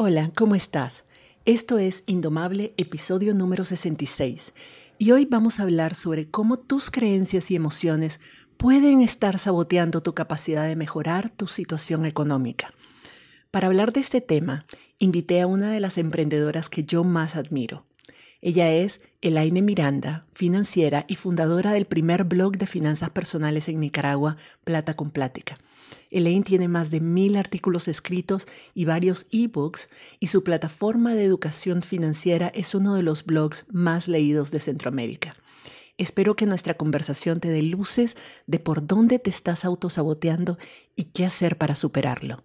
Hola, ¿cómo estás? Esto es Indomable, episodio número 66, y hoy vamos a hablar sobre cómo tus creencias y emociones pueden estar saboteando tu capacidad de mejorar tu situación económica. Para hablar de este tema, invité a una de las emprendedoras que yo más admiro. Ella es Elaine Miranda, financiera y fundadora del primer blog de finanzas personales en Nicaragua, Plata con Plática. Elaine tiene más de mil artículos escritos y varios ebooks y su plataforma de educación financiera es uno de los blogs más leídos de Centroamérica. Espero que nuestra conversación te dé luces de por dónde te estás autosaboteando y qué hacer para superarlo.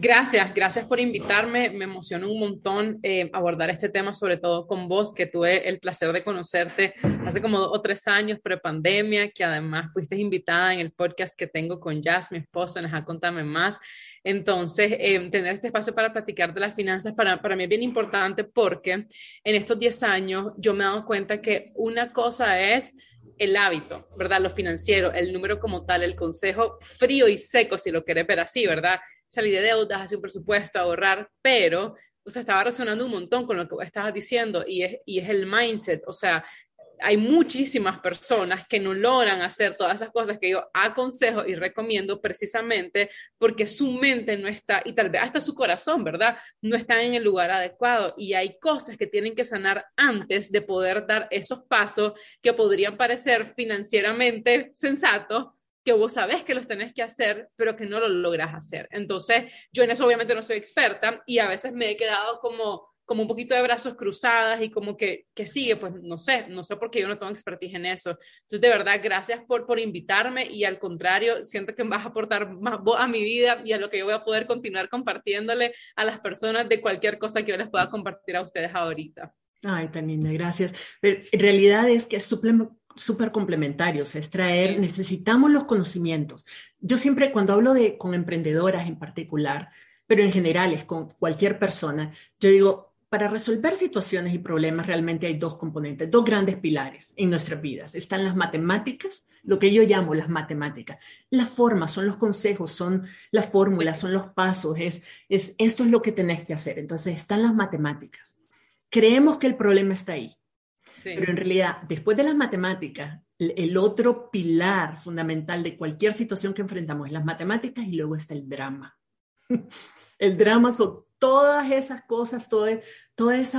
Gracias, gracias por invitarme. Me emociona un montón eh, abordar este tema, sobre todo con vos, que tuve el placer de conocerte hace como dos o tres años, pre-pandemia, que además fuiste invitada en el podcast que tengo con Jazz, mi esposo, en Ajá, Contame Más. Entonces, eh, tener este espacio para platicar de las finanzas para, para mí es bien importante porque en estos 10 años yo me he dado cuenta que una cosa es el hábito, ¿verdad? Lo financiero, el número como tal, el consejo frío y seco, si lo querés ver así, ¿verdad? Salir de deudas, hacer un presupuesto, ahorrar, pero, o sea, estaba resonando un montón con lo que estabas diciendo y es, y es el mindset, o sea, hay muchísimas personas que no logran hacer todas esas cosas que yo aconsejo y recomiendo precisamente porque su mente no está, y tal vez hasta su corazón, ¿verdad? No está en el lugar adecuado y hay cosas que tienen que sanar antes de poder dar esos pasos que podrían parecer financieramente sensatos, que vos sabés que los tenés que hacer, pero que no lo logras hacer. Entonces, yo en eso obviamente no soy experta y a veces me he quedado como, como un poquito de brazos cruzadas y como que, que sigue, pues no sé, no sé por qué yo no tengo expertise en eso. Entonces, de verdad, gracias por, por invitarme y al contrario, siento que vas a aportar más a mi vida y a lo que yo voy a poder continuar compartiéndole a las personas de cualquier cosa que yo les pueda compartir a ustedes ahorita. Ay, tan linda, gracias. Pero en realidad es que es súper complementarios, es traer, necesitamos los conocimientos. Yo siempre cuando hablo de con emprendedoras en particular, pero en general es con cualquier persona, yo digo, para resolver situaciones y problemas realmente hay dos componentes, dos grandes pilares en nuestras vidas. Están las matemáticas, lo que yo llamo las matemáticas. Las formas son los consejos, son las fórmulas, son los pasos, es, es esto es lo que tenés que hacer. Entonces están las matemáticas. Creemos que el problema está ahí pero en realidad, después de las matemáticas, el otro pilar fundamental de cualquier situación que enfrentamos es las matemáticas y luego está el drama. El drama son todas esas cosas, todos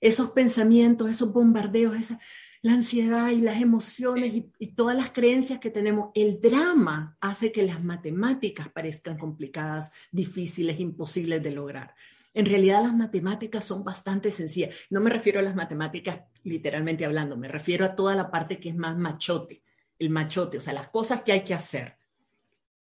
esos pensamientos, esos bombardeos, esa, la ansiedad y las emociones y, y, todas las creencias que tenemos. El drama hace que las matemáticas parezcan complicadas, difíciles, imposibles de lograr. En realidad las matemáticas son bastante sencillas. No me refiero a las matemáticas literalmente hablando, me refiero a toda la parte que es más machote, el machote, o sea, las cosas que hay que hacer.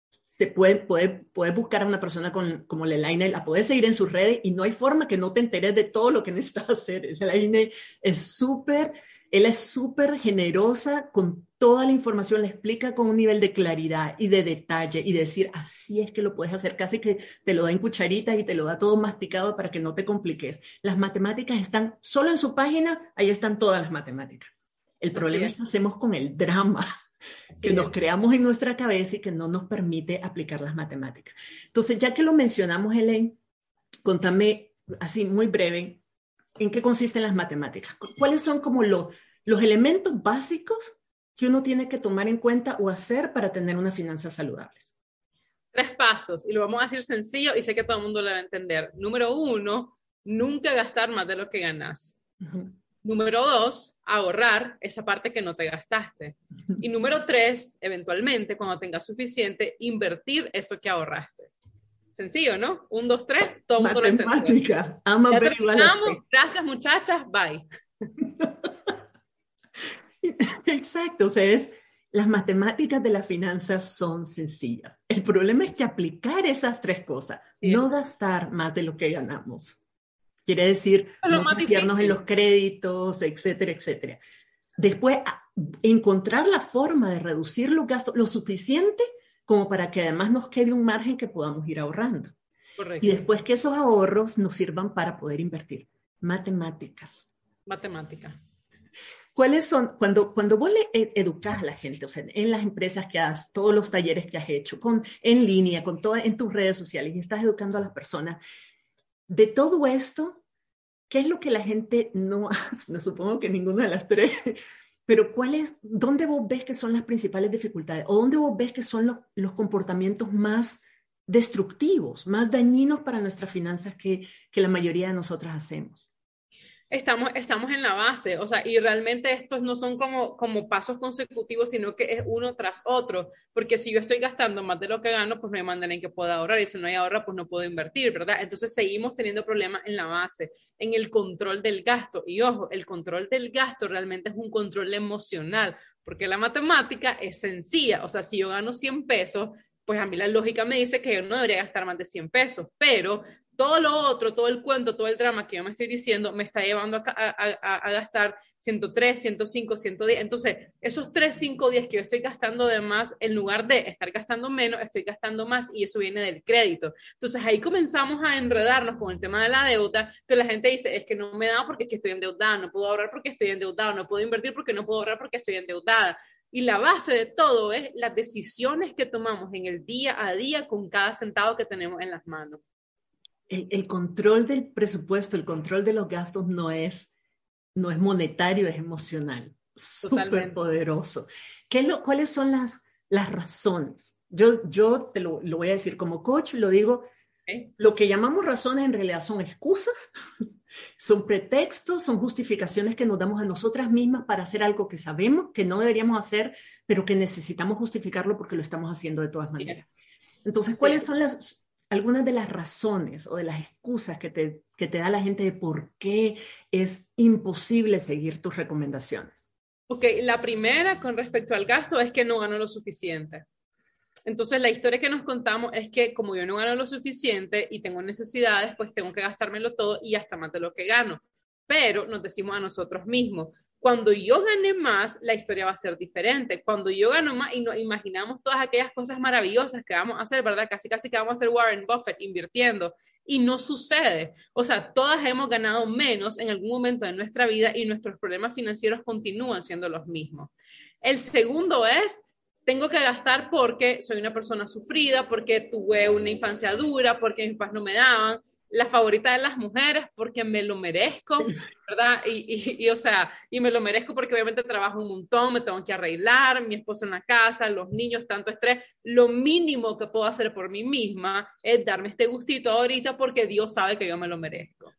Se puede, puede, buscar a una persona con, como Lelaine, la puedes seguir en sus redes y no hay forma que no te enteres de todo lo que necesitas hacer. Lelaine es súper él es súper generosa con toda la información, le explica con un nivel de claridad y de detalle y decir, así es que lo puedes hacer, casi que te lo da en cucharitas y te lo da todo masticado para que no te compliques. Las matemáticas están solo en su página, ahí están todas las matemáticas. El problema es. que hacemos con el drama que nos creamos en nuestra cabeza y que no nos permite aplicar las matemáticas. Entonces, ya que lo mencionamos, Helen, contame así muy breve ¿En qué consisten las matemáticas? ¿Cuáles son como los elementos básicos que uno tiene que tomar en cuenta o hacer para tener unas finanzas saludables? Tres pasos, y lo vamos a decir sencillo y sé que todo el mundo lo va a entender. Número uno, nunca gastar más de lo que ganas. Número dos, ahorrar esa parte que no te gastaste. Y número tres, eventualmente, cuando tengas suficiente, invertir eso que ahorraste. Sencillo, ¿no? Un, dos, tres, todo el mundo lo. Ama. Gracias, muchachas. Bye. Exacto, o sea, es, las matemáticas de las finanzas son sencillas. El problema es que aplicar esas tres cosas, no gastar más de lo que ganamos, Quiere decir, no confiarnos en los créditos, etcétera, etcétera. Después, encontrar la forma de reducir los gastos lo suficiente como para que además nos quede un margen que podamos ir ahorrando. Correcto. Y después que esos ahorros nos sirvan para poder invertir. Matemáticas. Matemática. ¿Cuáles son, cuando, cuando vos le e, educas a la gente, o sea, en las empresas que has, todos los talleres que has hecho, con, en línea, con todo, en tus redes sociales, y estás educando a las personas, de todo esto, ¿qué es lo que la gente no hace? No supongo que ninguna de las tres, pero ¿cuál es, dónde vos ves que son las principales dificultades? ¿O dónde vos ves que son los, los comportamientos más destructivos, más dañinos para nuestras finanzas que, que la mayoría de nosotras hacemos? Estamos, estamos en la base, o sea, y realmente estos no son como, como pasos consecutivos, sino que es uno tras otro, porque si yo estoy gastando más de lo que gano, pues me mandan en que pueda ahorrar, y si no hay ahorra, pues no puedo invertir, ¿verdad? Entonces seguimos teniendo problemas en la base, en el control del gasto, y ojo, el control del gasto realmente es un control emocional, porque la matemática es sencilla, o sea, si yo gano 100 pesos, pues a mí la lógica me dice que yo no debería gastar más de 100 pesos, pero todo lo otro, todo el cuento, todo el drama que yo me estoy diciendo, me está llevando a, a, gastar 103, 105, 110. Entonces, esos 3, 5, 10 que yo estoy gastando de más, en lugar de estar gastando menos, estoy gastando más y eso viene del crédito. Entonces, ahí comenzamos a enredarnos con el tema de la deuda. Entonces, la gente dice, es que no me da porque estoy endeudada, no puedo ahorrar porque estoy endeudada, no puedo invertir porque no puedo ahorrar porque estoy endeudada. Y la base de todo es las decisiones que tomamos en el día a día con cada centavo que tenemos en las manos el, control del presupuesto, el control de los gastos no es, no es monetario, es emocional. Súper poderoso. ¿Qué lo, ¿Cuáles son las, las razones? Yo, yo te lo, lo voy a decir como coach, lo digo, lo que llamamos razones en realidad son excusas, son pretextos, son justificaciones que nos damos a nosotras mismas para hacer algo que sabemos que no deberíamos hacer, pero que necesitamos justificarlo porque lo estamos haciendo de todas maneras. Entonces, ¿cuáles son las, algunas de las razones o de las excusas que te, que te da la gente de por qué es imposible seguir tus recomendaciones. Ok, la primera con respecto al gasto es que no gano lo suficiente. Entonces, la historia que nos contamos es que como yo no gano lo suficiente y tengo necesidades, pues tengo que gastármelo todo y hasta más de lo que gano. Pero nos decimos a nosotros mismos, cuando yo gane más, la historia va a ser diferente. Cuando yo gano más y nos imaginamos todas aquellas cosas maravillosas que vamos a hacer, ¿verdad? Casi, casi que vamos a hacer Warren Buffett invirtiendo. Y no sucede. O sea, todas hemos ganado menos en algún momento de nuestra vida y nuestros problemas financieros continúan siendo los mismos. El segundo es, tengo que gastar porque soy una persona sufrida, porque tuve una infancia dura, porque mis papás no me daban la favorita de las mujeres porque me lo merezco, ¿verdad? Y, y, o sea, y me lo merezco porque obviamente trabajo un montón, me tengo que arreglar, mi esposo en la casa, los niños, tanto estrés. Lo mínimo que puedo hacer por mí misma es darme este gustito ahorita porque Dios sabe que yo me lo merezco.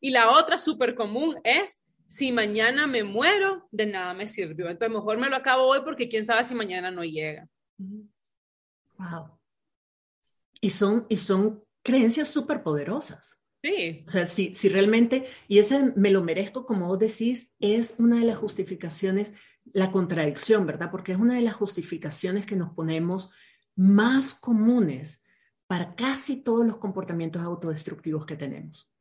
Y la otra súper común es, si mañana me muero, de nada me sirvió. Entonces mejor me lo acabo hoy porque quién sabe si mañana no llega. Wow. Y son, y son creencias súper poderosas. Sí. O sea, si, si realmente, y ese me lo merezco, como vos decís, es una de las justificaciones, la contradicción, ¿verdad? Porque es una de las justificaciones que nos ponemos más comunes para casi todos los comportamientos autodestructivos que tenemos.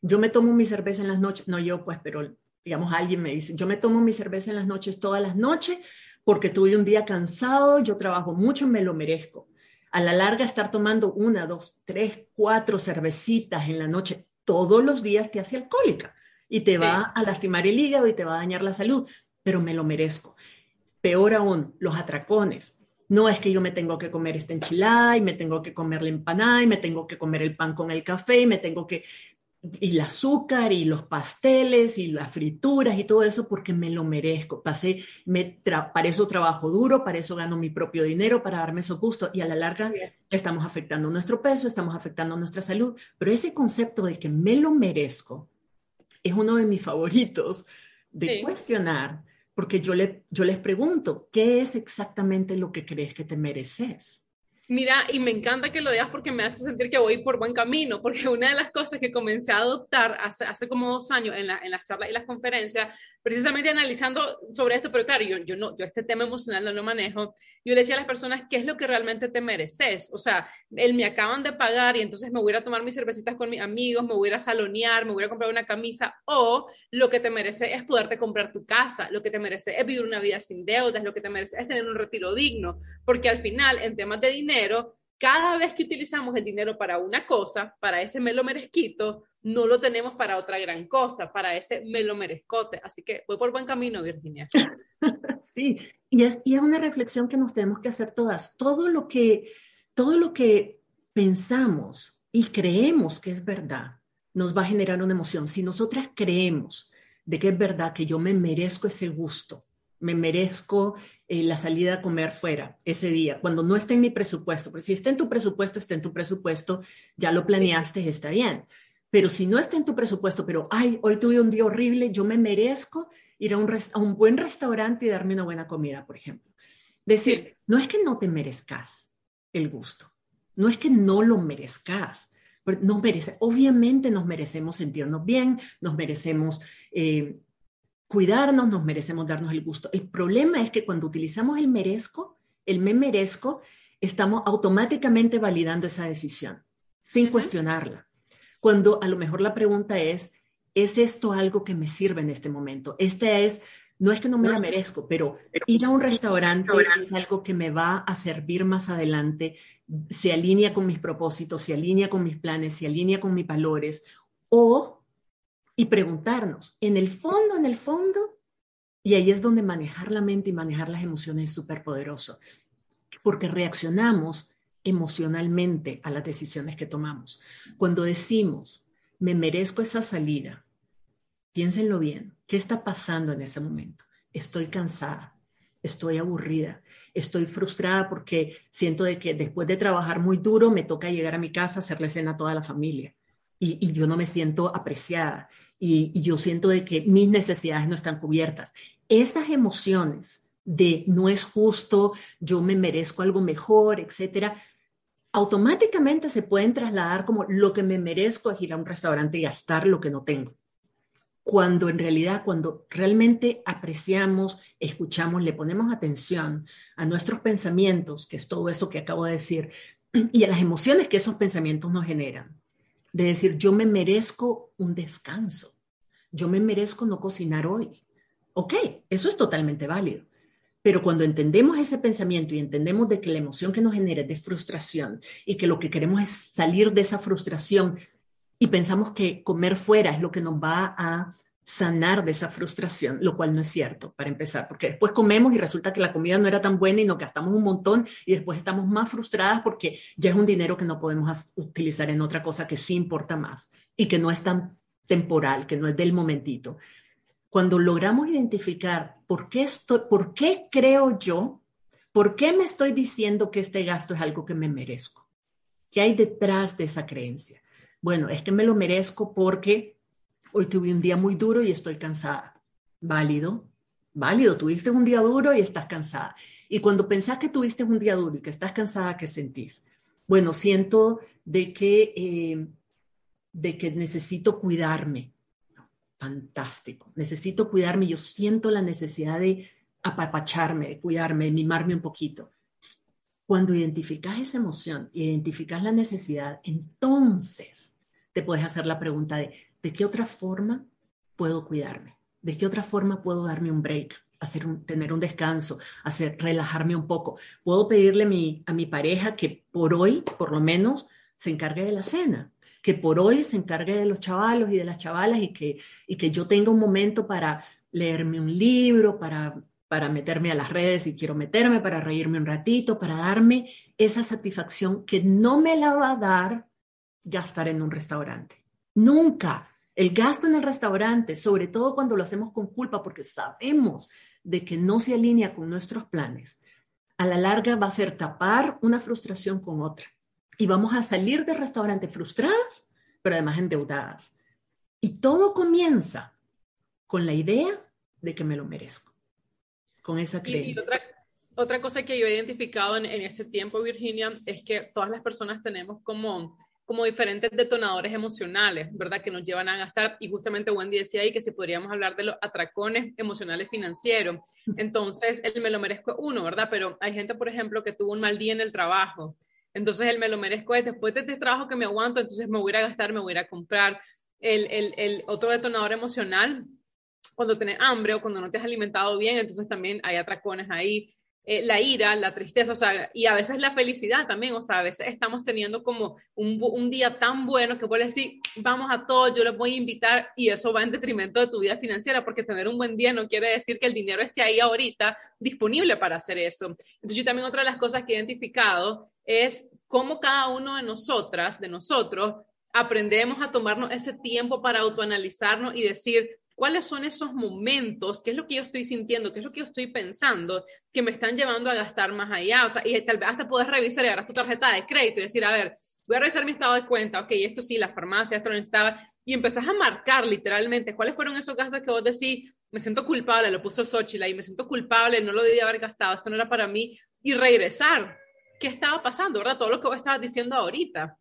Yo me tomo mi cerveza en las noches, no yo pues, pero digamos alguien me dice, yo me tomo mi cerveza en las noches todas las noches porque tuve un día cansado, yo trabajo mucho, me lo merezco a la larga estar tomando una, dos, tres, cuatro cervecitas en la noche todos los días te hace alcohólica y te va a lastimar el hígado y te va a dañar la salud, pero me lo merezco. Peor aún, los atracones. No es que yo me tengo que comer esta enchilada y me tengo que comer la empanada y me tengo que comer el pan con el café y me tengo que el azúcar y los pasteles y las frituras y todo eso porque me lo merezco. Pasé, me para eso trabajo duro, para eso gano mi propio dinero, para darme eso gusto y a la larga estamos afectando nuestro peso, estamos afectando nuestra salud. Pero ese concepto de que me lo merezco es uno de mis favoritos de cuestionar porque yo, le, yo les pregunto, ¿qué es exactamente lo que crees que te mereces? Mira, y me encanta que lo digas porque me hace sentir que voy por buen camino, porque una de las cosas que comencé a adoptar hace, hace como dos años en, la, en las charlas y las conferencias, precisamente analizando sobre esto, pero claro, yo, yo, no, yo este tema emocional no lo manejo, yo le decía a las personas, ¿qué es lo que realmente te mereces? O sea, él me acaban de pagar y entonces me voy a tomar mis cervecitas con mis amigos, me voy a salonear, me voy a comprar una camisa, o lo que te merece es poderte comprar tu casa, lo que te merece es vivir una vida sin deudas, lo que te merece es tener un retiro digno, porque al final, en temas de dinero, cada vez que utilizamos el dinero para una cosa, para ese me lo merezquito, no lo tenemos para otra gran cosa, para ese me lo merezcote. Así que voy por buen camino, Virginia. Sí, y es, y es una reflexión que nos tenemos que hacer todas. Todo lo que, todo lo que pensamos y creemos que es verdad nos va a generar una emoción. Si nosotras creemos de que es verdad que yo me merezco ese gusto, me merezco eh, la salida a comer fuera ese día, cuando no esté en mi presupuesto, porque si está en tu presupuesto, está en tu presupuesto, ya lo planeaste, está bien. Pero si no está en tu presupuesto, pero, ay, hoy tuve un día horrible, yo me merezco ir a un, a un buen restaurante y darme una buena comida, por ejemplo. Decir, no es que no te merezcas el gusto, no es que no lo merezcas, no merece, obviamente nos merecemos sentirnos bien, nos merecemos eh, cuidarnos, nos merecemos darnos el gusto. El problema es que cuando utilizamos el merezco, el me merezco, estamos automáticamente validando esa decisión, sin cuestionarla. Cuando a lo mejor la pregunta es, ¿es esto algo que me sirve en este momento? Este es, no es que no me la merezco, pero ir a un restaurante es algo que me va a servir más adelante, se alinea con mis propósitos, se alinea con mis planes, se alinea con mis valores, o y preguntarnos, en el fondo, en el fondo, y ahí es donde manejar la mente y manejar las emociones es súper poderoso, porque reaccionamos emocionalmente a las decisiones que tomamos. Cuando decimos, me merezco esa salida, piénsenlo bien, ¿qué está pasando en ese momento? Estoy cansada, estoy aburrida, estoy frustrada porque siento de que después de trabajar muy duro me toca llegar a mi casa, hacerle cena a toda la familia y, yo no me siento apreciada y, yo siento de que mis necesidades no están cubiertas. Esas emociones de no es justo, yo me merezco algo mejor, etcétera, automáticamente se pueden trasladar como lo que me merezco es ir a un restaurante y gastar lo que no tengo. Cuando en realidad, cuando realmente apreciamos, escuchamos, le ponemos atención a nuestros pensamientos, que es todo eso que acabo de decir, y a las emociones que esos pensamientos nos generan, de decir, yo me merezco un descanso, yo me merezco no cocinar hoy. Ok, eso es totalmente válido. Pero cuando entendemos ese pensamiento y entendemos de que la emoción que nos genera es de frustración y que lo que queremos es salir de esa frustración y pensamos que comer fuera es lo que nos va a sanar de esa frustración, lo cual no es cierto, para empezar, porque después comemos y resulta que la comida no era tan buena y nos gastamos un montón y después estamos más frustradas porque ya es un dinero que no podemos utilizar en otra cosa que sí importa más y que no es tan temporal, que no es del momentito. Cuando logramos identificar por qué, estoy, por qué creo yo, por qué me estoy diciendo que este gasto es algo que me merezco, ¿qué hay detrás de esa creencia? Bueno, es que me lo merezco porque hoy tuve un día muy duro y estoy cansada. Válido, válido, tuviste un día duro y estás cansada. Y cuando pensás que tuviste un día duro y que estás cansada, ¿qué sentís? Bueno, siento de que, eh, de que necesito cuidarme. Fantástico, necesito cuidarme. Yo siento la necesidad de apapacharme, de cuidarme, de mimarme un poquito. Cuando identificas esa emoción, identificas la necesidad, entonces te puedes hacer la pregunta de, ¿de qué otra forma puedo cuidarme? ¿De qué otra forma puedo darme un break? Hacer tener un descanso, hacer relajarme un poco. Puedo pedirle a mi, a mi pareja que por hoy, por lo menos, se encargue de la cena, que por hoy se encargue de los chavalos y de las chavalas y que, y que yo tenga un momento para leerme un libro, para, para meterme a las redes si quiero meterme, para reírme un ratito, para darme esa satisfacción que no me la va a dar gastar en un restaurante. Nunca. El gasto en el restaurante, sobre todo cuando lo hacemos con culpa porque sabemos de que no se alinea con nuestros planes, a la larga va a ser tapar una frustración con otra. Y vamos a salir del restaurante frustradas, pero además endeudadas. Y todo comienza con la idea de que me lo merezco, con esa creencia otra cosa que yo he identificado en, en, este tiempo, Virginia, es que todas las personas tenemos como, como diferentes detonadores emocionales, ¿verdad? Que nos llevan a gastar. Y justamente Wendy decía ahí que si podríamos hablar de los atracones emocionales financieros. Entonces, el me lo merezco uno, ¿verdad? Pero hay gente, por ejemplo, que tuvo un mal día en el trabajo. Entonces, el me lo merezco es después de este trabajo que me aguanto, entonces me voy a gastar, me voy a comprar. El, el, otro detonador emocional cuando tienes hambre o cuando no te has alimentado bien, entonces también hay atracones ahí. Eh, la ira, la tristeza, o sea, y a veces la felicidad también, o sea, a veces estamos teniendo como un, día tan bueno que puedes decir, vamos a todos, yo les voy a invitar y eso va en detrimento de tu vida financiera, porque tener un buen día no quiere decir que el dinero esté ahí ahorita disponible para hacer eso. Entonces yo también otra de las cosas que he identificado es cómo cada uno de nosotras, de nosotros, aprendemos a tomarnos ese tiempo para autoanalizarnos y decir, cuáles son esos momentos, qué es lo que yo estoy sintiendo, qué es lo que yo estoy pensando, que me están llevando a gastar más allá. O sea, y tal vez hasta puedes revisar y agarrar tu tarjeta de crédito y decir, a ver, voy a revisar mi estado de cuenta, ok, esto sí, la farmacia, esto no estaba, y empezás a marcar literalmente cuáles fueron esos gastos que vos decís, me siento culpable, lo puso Xochitl y me siento culpable, no lo debí haber gastado, esto no era para mí, y regresar. ¿Qué estaba pasando, verdad? Todo lo que vos estabas diciendo ahorita.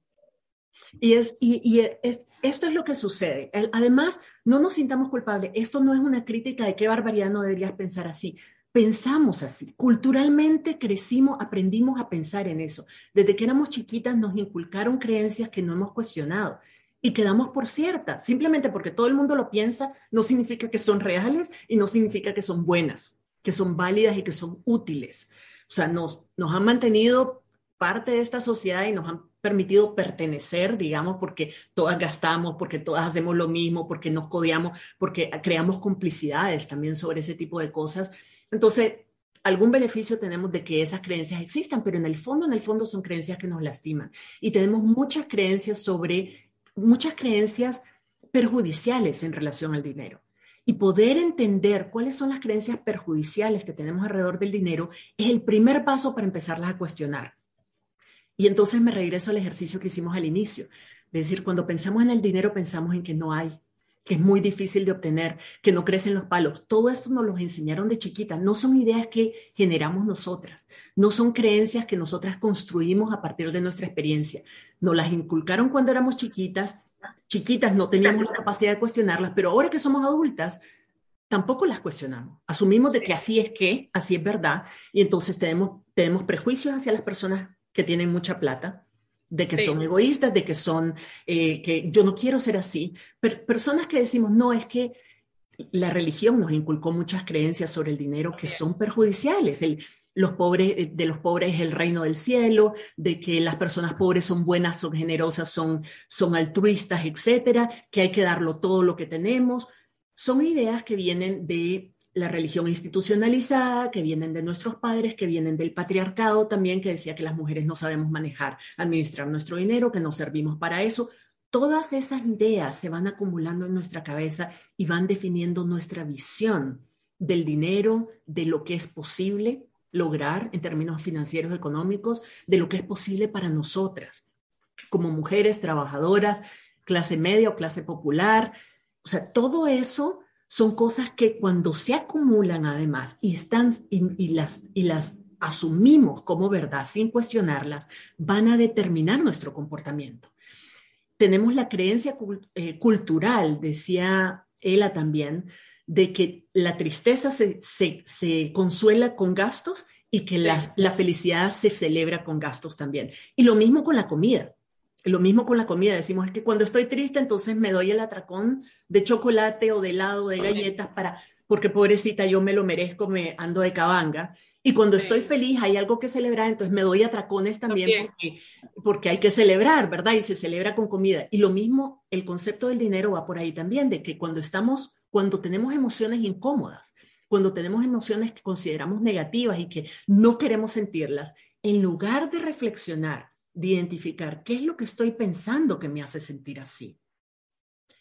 Y, es, y, es, esto es lo que sucede. además, no nos sintamos culpables. Esto no es una crítica de qué barbaridad no deberías pensar así. Pensamos así. Culturalmente crecimos, aprendimos a pensar en eso. Desde que éramos chiquitas nos inculcaron creencias que no hemos cuestionado y quedamos por ciertas. Simplemente porque todo el mundo lo piensa no significa que son reales y no significa que son buenas, que son válidas y que son útiles. O sea, nos, nos han mantenido parte de esta sociedad y nos han permitido pertenecer, digamos, porque todas gastamos, porque todas hacemos lo mismo, porque nos codeamos, porque creamos complicidades también sobre ese tipo de cosas. Entonces, algún beneficio tenemos de que esas creencias existan, pero en el fondo, en el fondo son creencias que nos lastiman. Y tenemos muchas creencias sobre, muchas creencias perjudiciales en relación al dinero. Y poder entender cuáles son las creencias perjudiciales que tenemos alrededor del dinero es el primer paso para empezarlas a cuestionar. Y entonces me regreso al ejercicio que hicimos al inicio. Es decir, cuando pensamos en el dinero, pensamos en que no hay, que es muy difícil de obtener, que no crecen los palos. Todo esto nos lo enseñaron de chiquita. No son ideas que generamos nosotras, no son creencias que nosotras construimos a partir de nuestra experiencia. Nos las inculcaron cuando éramos chiquitas. Chiquitas no teníamos la capacidad de cuestionarlas, pero ahora que somos adultas, tampoco las cuestionamos. Asumimos de que así es que, así es verdad, y entonces tenemos, tenemos prejuicios hacia las personas que tienen mucha plata, de que son egoístas, de que son, eh, que yo no quiero ser así. Pero personas que decimos, no, es que la religión nos inculcó muchas creencias sobre el dinero que son perjudiciales. El, los pobres, eh, de los pobres es el reino del cielo, de que las personas pobres son buenas, son generosas, son, son altruistas, etcétera, que hay que darlo todo lo que tenemos. Son ideas que vienen de la religión institucionalizada, que vienen de nuestros padres, que vienen del patriarcado también, que decía que las mujeres no sabemos manejar, administrar nuestro dinero, que no servimos para eso. Todas esas ideas se van acumulando en nuestra cabeza y van definiendo nuestra visión del dinero, de lo que es posible lograr en términos financieros, económicos, de lo que es posible para nosotras, como mujeres trabajadoras, clase media o clase popular. O sea, todo eso son cosas que cuando se acumulan además y, están, y, las, y las asumimos como verdad sin cuestionarlas, van a determinar nuestro comportamiento. Tenemos la creencia eh, cultural, decía ella también, de que la tristeza se, se, consuela con gastos y que la, la felicidad se celebra con gastos también. Y lo mismo con la comida. Lo mismo con la comida, decimos es que cuando estoy triste, entonces me doy el atracón de chocolate o de helado, de galletas para, porque pobrecita, yo me lo merezco, me ando de cabanga. Y cuando estoy feliz, hay algo que celebrar, entonces me doy atracones también, Porque, porque, hay que celebrar, ¿verdad? Y se celebra con comida. Y lo mismo, el concepto del dinero va por ahí también, de que cuando estamos, cuando tenemos emociones incómodas, cuando tenemos emociones que consideramos negativas y que no queremos sentirlas, en lugar de reflexionar de identificar qué es lo que estoy pensando que me hace sentir así.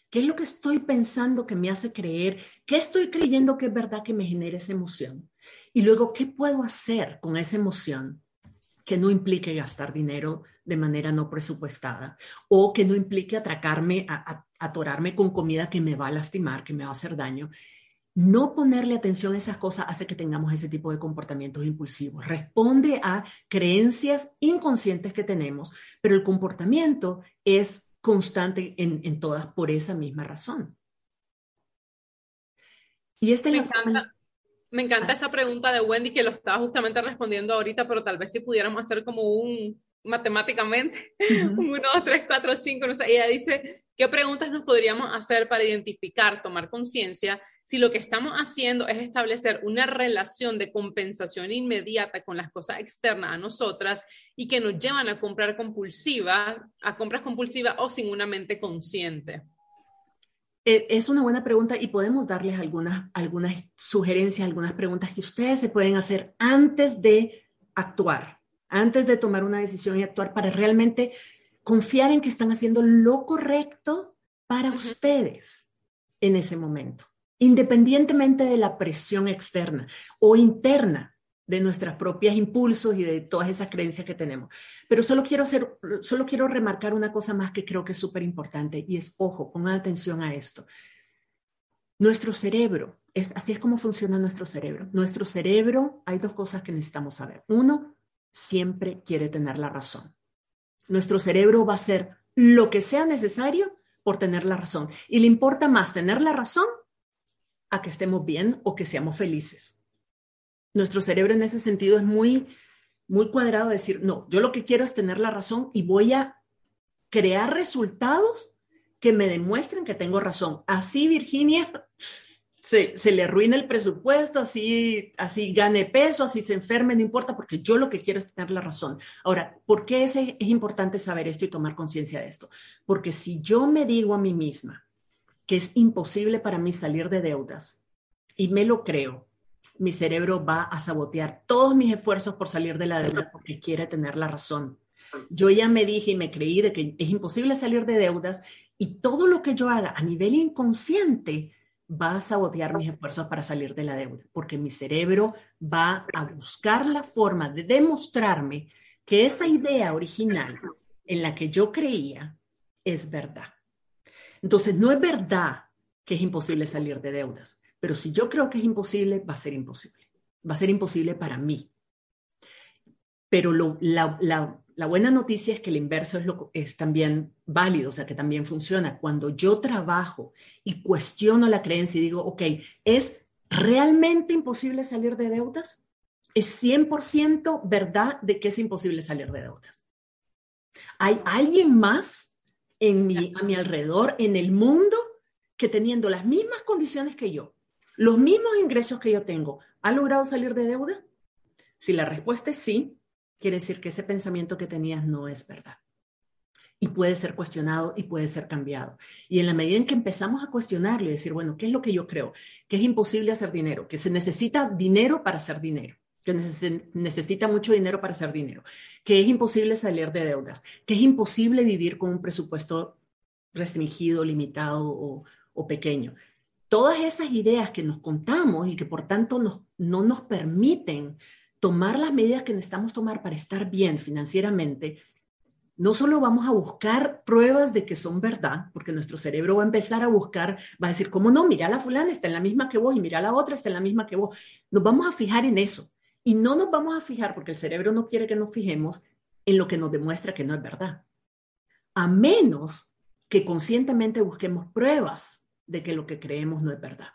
¿Qué es lo que estoy pensando que me hace creer? ¿Qué estoy creyendo que es verdad que me genera esa emoción? Y luego, ¿qué puedo hacer con esa emoción que no implique gastar dinero de manera no presupuestada o que no implique atracarme, a, atorarme con comida que me va a lastimar, que me va a hacer daño? No ponerle atención a esas cosas hace que tengamos ese tipo de comportamientos impulsivos. Responde a creencias inconscientes que tenemos, pero el comportamiento es constante en, todas por esa misma razón. Y este me, encanta, me encanta esa pregunta de Wendy que lo estaba justamente respondiendo ahorita, pero tal vez si pudiéramos hacer como un matemáticamente, un 1, 2, 3, 4, 5, no sé, ella dice, ¿qué preguntas nos podríamos hacer para identificar, tomar conciencia si lo que estamos haciendo es establecer una relación de compensación inmediata con las cosas externas a nosotras y que nos llevan a comprar compulsiva, a compras compulsivas o sin una mente consciente? Eh, es una buena pregunta y podemos darles algunas, algunas sugerencias, algunas preguntas que ustedes se pueden hacer antes de actuar, antes de tomar una decisión y actuar para realmente confiar en que están haciendo lo correcto para ustedes en ese momento independientemente de la presión externa o interna de nuestros propios impulsos y de todas esas creencias que tenemos. Pero solo quiero hacer, solo quiero remarcar una cosa más que creo que es súper importante y es, ojo, pongan atención a esto. Nuestro cerebro, es, así es como funciona nuestro cerebro. Nuestro cerebro, hay dos cosas que necesitamos saber. Uno, siempre quiere tener la razón. Nuestro cerebro va a hacer lo que sea necesario por tener la razón. Y le importa más tener la razón a que estemos bien o que seamos felices. Nuestro cerebro en ese sentido es muy, muy cuadrado, decir, no, yo lo que quiero es tener la razón y voy a crear resultados que me demuestren que tengo razón. Así, Virginia, se, se, le arruina el presupuesto, así, así gane peso, así se enferme, no importa, porque yo lo que quiero es tener la razón. Ahora, ¿por qué es, es importante saber esto y tomar conciencia de esto? Porque si yo me digo a mí misma, que es imposible para mí salir de deudas y me lo creo, mi cerebro va a sabotear todos mis esfuerzos por salir de la deuda porque quiere tener la razón. Yo ya me dije y me creí de que es imposible salir de deudas y todo lo que yo haga a nivel inconsciente va a sabotear mis esfuerzos para salir de la deuda, porque mi cerebro va a buscar la forma de demostrarme que esa idea original en la que yo creía es verdad. Entonces, no es verdad que es imposible salir de deudas, pero si yo creo que es imposible, va a ser imposible. Va a ser imposible para mí. Pero la, buena noticia es que el inverso es, lo, es también válido, o sea, que también funciona. Cuando yo trabajo y cuestiono la creencia y digo, ok, ¿es realmente imposible salir de deudas? ¿Es 100% verdad de que es imposible salir de deudas? ¿Hay alguien más a mi alrededor, en el mundo, que teniendo las mismas condiciones que yo, los mismos ingresos que yo tengo, ¿ha logrado salir de deuda? Si la respuesta es sí, quiere decir que ese pensamiento que tenías no es verdad. Y puede ser cuestionado y puede ser cambiado. Y en la medida en que empezamos a cuestionarlo y decir, bueno, ¿qué es lo que yo creo? Que es imposible hacer dinero, que se necesita dinero para hacer dinero que necesita mucho dinero para hacer dinero, que es imposible salir de deudas, que es imposible vivir con un presupuesto restringido, limitado o, pequeño. Todas esas ideas que nos contamos y que por tanto no nos permiten tomar las medidas que necesitamos tomar para estar bien financieramente, no solo vamos a buscar pruebas de que son verdad, porque nuestro cerebro va a empezar a buscar, va a decir, ¿cómo no? Mira la fulana, está en la misma que vos, y mira la otra, está en la misma que vos. Nos vamos a fijar en eso. Y no nos vamos a fijar, porque el cerebro no quiere que nos fijemos en lo que nos demuestra que no es verdad. A menos que conscientemente busquemos pruebas de que lo que creemos no es verdad.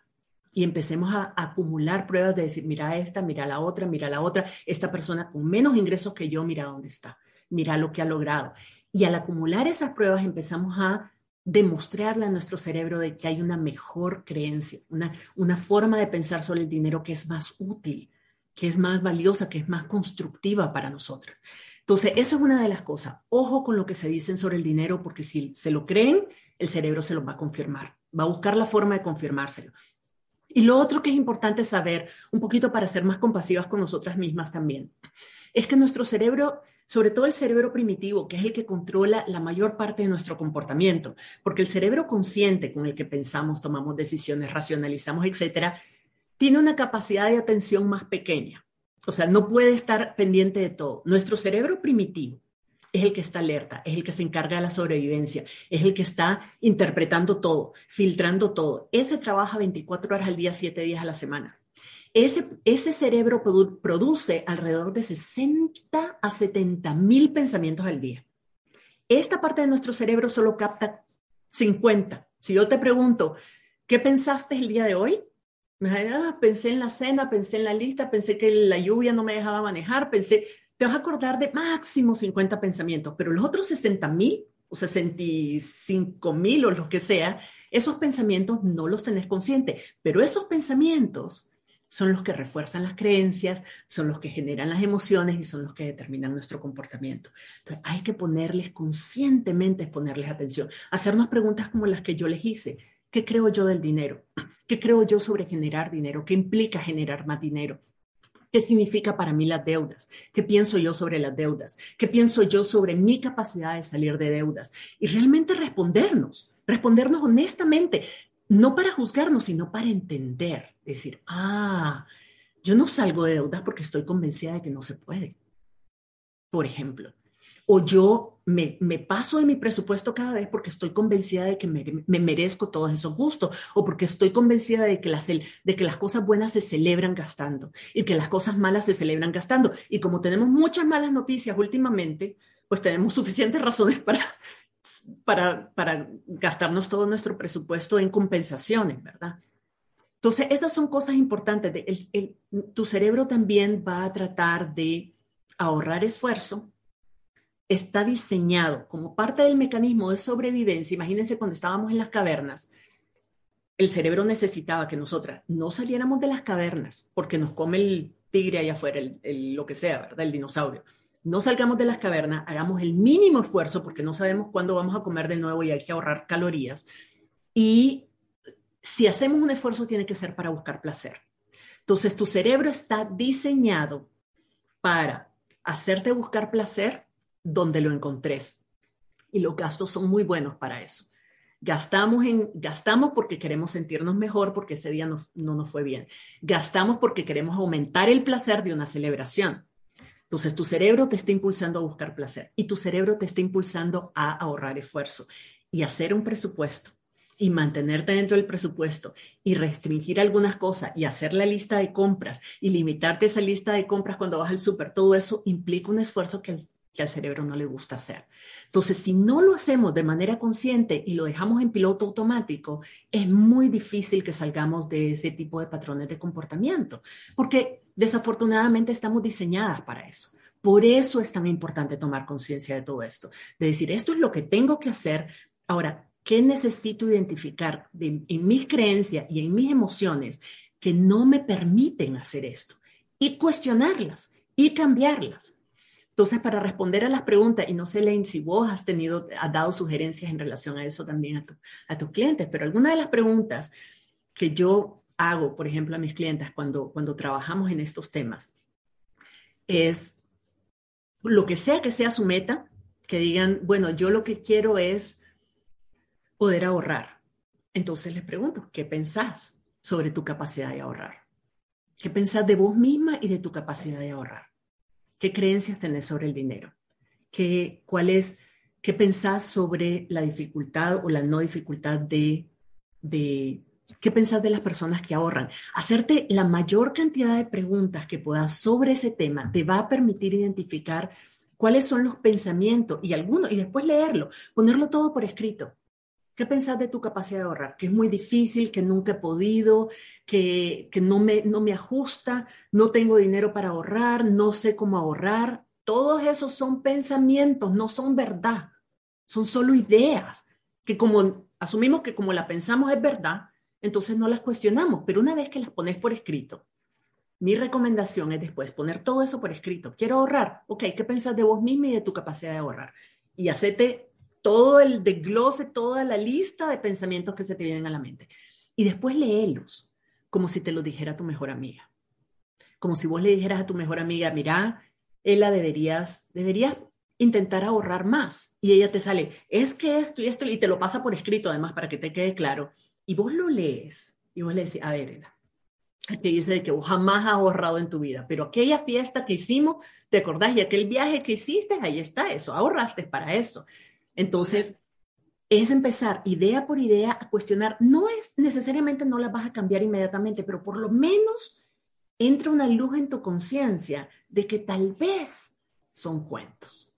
Y empecemos a, acumular pruebas de decir, mira esta, mira la otra, mira la otra, esta persona con menos ingresos que yo, mira dónde está, mira lo que ha logrado. Y al acumular esas pruebas empezamos a demostrarle a nuestro cerebro de que hay una mejor creencia, una, una forma de pensar sobre el dinero que es más útil, que es más valiosa, que es más constructiva para nosotros. Entonces, eso es una de las cosas. Ojo con lo que se dicen sobre el dinero, porque si se lo creen, el cerebro se lo va a confirmar, va a buscar la forma de confirmárselo. Y lo otro que es importante saber, un poquito para ser más compasivas con nosotras mismas también, es que nuestro cerebro, sobre todo el cerebro primitivo, que es el que controla la mayor parte de nuestro comportamiento, porque el cerebro consciente con el que pensamos, tomamos decisiones, racionalizamos, etcétera, tiene una capacidad de atención más pequeña. O sea, no puede estar pendiente de todo. Nuestro cerebro primitivo, es el que está alerta, es el que se encarga de la sobrevivencia, es el que está interpretando todo, filtrando todo. Ese trabaja 24 horas al día, 7 días a la semana. Ese, ese cerebro produce alrededor de 60 a 70 mil pensamientos al día. Esta parte de nuestro cerebro solo capta 50. Si yo te pregunto, ¿qué pensaste el día de hoy? Ah, pensé en la cena, pensé en la lista, pensé que la lluvia no me dejaba manejar, pensé, te vas a acordar de máximo 50 pensamientos, pero los otros 60 mil o 65 mil o lo que sea, esos pensamientos no los tenés consciente, pero esos pensamientos son los que refuerzan las creencias, son los que generan las emociones y son los que determinan nuestro comportamiento. Entonces, hay que ponerles conscientemente, ponerles atención, hacernos preguntas como las que yo les hice. ¿Qué creo yo del dinero? ¿Qué creo yo sobre generar dinero? ¿Qué implica generar más dinero? ¿Qué significa para mí las deudas? ¿Qué pienso yo sobre las deudas? ¿Qué pienso yo sobre mi capacidad de salir de deudas? Y realmente respondernos, respondernos honestamente no para juzgarnos, sino para entender, decir, ah, yo no salgo de deudas porque estoy convencida de que no se puede, por ejemplo. O yo me, paso de mi presupuesto cada vez porque estoy convencida de que me, merezco todos esos gustos o porque estoy convencida de que, las, de que las cosas buenas se celebran gastando y que las cosas malas se celebran gastando. Y como tenemos muchas malas noticias últimamente, pues tenemos suficientes razones para para, para gastarnos todo nuestro presupuesto en compensaciones, ¿verdad? Entonces, esas son cosas importantes. tu cerebro también va a tratar de ahorrar esfuerzo. Está diseñado como parte del mecanismo de sobrevivencia. Imagínense cuando estábamos en las cavernas, el cerebro necesitaba que nosotras no saliéramos de las cavernas porque nos come el tigre allá afuera, lo que sea, ¿verdad? El dinosaurio no salgamos de las cavernas, hagamos el mínimo esfuerzo porque no sabemos cuándo vamos a comer de nuevo y hay que ahorrar calorías. Y si hacemos un esfuerzo tiene que ser para buscar placer. Entonces tu cerebro está diseñado para hacerte buscar placer donde lo encontres. Y los gastos son muy buenos para eso. Gastamos, en, gastamos porque queremos sentirnos mejor porque ese día no, no nos fue bien. Gastamos porque queremos aumentar el placer de una celebración. Entonces, tu cerebro te está impulsando a buscar placer y tu cerebro te está impulsando a ahorrar esfuerzo y hacer un presupuesto y mantenerte dentro del presupuesto y restringir algunas cosas y hacer la lista de compras y limitarte esa lista de compras cuando vas al súper, todo eso implica un esfuerzo que que al cerebro no le gusta hacer. Entonces, si no lo hacemos de manera consciente y lo dejamos en piloto automático, es muy difícil que salgamos de ese tipo de patrones de comportamiento, porque desafortunadamente estamos diseñadas para eso. Por eso es tan importante tomar conciencia de todo esto, de decir, esto es lo que tengo que hacer. Ahora, ¿qué necesito identificar en mis creencias y en mis emociones que no me permiten hacer esto? Y cuestionarlas y cambiarlas. Entonces, para responder a las preguntas, y no sé, Lane, si vos has tenido, has dado sugerencias en relación a eso también a, tus clientes, pero alguna de las preguntas que yo hago, por ejemplo, a mis clientes cuando, cuando trabajamos en estos temas, es lo que sea que sea su meta, que digan, bueno, yo lo que quiero es poder ahorrar. Entonces les pregunto, ¿qué pensás sobre tu capacidad de ahorrar? ¿Qué pensás de vos misma y de tu capacidad de ahorrar? ¿Qué creencias tenés sobre el dinero? ¿Qué, cuál es, ¿Qué pensás sobre la dificultad o la no dificultad de, de ¿Qué pensás de las personas que ahorran? Hacerte la mayor cantidad de preguntas que puedas sobre ese tema te va a permitir identificar cuáles son los pensamientos y algunos, y después leerlo, ponerlo todo por escrito. ¿Qué pensás de tu capacidad de ahorrar? Que es muy difícil, que nunca he podido, que, no, me, no me ajusta, no tengo dinero para ahorrar, no sé cómo ahorrar. Todos esos son pensamientos, no son verdad. Son solo ideas que como asumimos que como la pensamos es verdad, entonces no las cuestionamos. Pero una vez que las pones por escrito, mi recomendación es después poner todo eso por escrito. Quiero ahorrar. Ok, ¿qué pensás de vos mismo y de tu capacidad de ahorrar? Y hacete todo el desglose, toda la lista de pensamientos que se te vienen a la mente. Y después léelos, como si te lo dijera tu mejor amiga. Como si vos le dijeras a tu mejor amiga, mira, ella deberías, deberías intentar ahorrar más. Y ella te sale, es que esto y esto, y te lo pasa por escrito además para que te quede claro. Y vos lo lees y vos le decís, a ver, Ela, que dice que jamás has ahorrado en tu vida, pero aquella fiesta que hicimos, ¿te acordás? Y aquel viaje que hiciste, ahí está eso, ahorraste para eso. Entonces, es empezar idea por idea a cuestionar. No es necesariamente no las vas a cambiar inmediatamente, pero por lo menos entra una luz en tu conciencia de que tal vez son cuentos.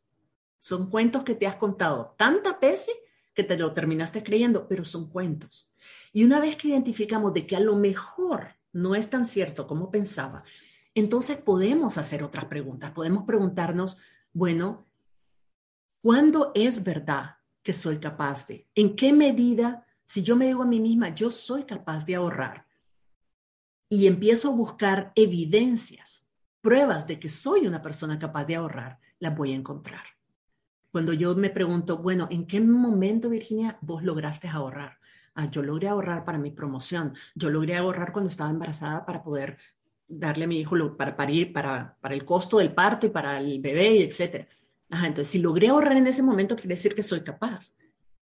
Son cuentos que te has contado tantas veces que te lo terminaste creyendo, pero son cuentos. Y una vez que identificamos de que a lo mejor no es tan cierto como pensaba, entonces podemos hacer otras preguntas. Podemos preguntarnos, bueno, ¿cuándo es verdad que soy capaz de? ¿En qué medida, si yo me digo a mí misma, yo soy capaz de ahorrar? Y empiezo a buscar evidencias, pruebas de que soy una persona capaz de ahorrar, las voy a encontrar. Cuando yo me pregunto, bueno, ¿en qué momento, Virginia, vos lograste ahorrar? Ah, yo logré ahorrar para mi promoción, yo logré ahorrar cuando estaba embarazada para poder darle a mi hijo para parir, para, para el costo del parto y para el bebé, etc. Ajá, entonces, si logré ahorrar en ese momento, quiere decir que soy capaz.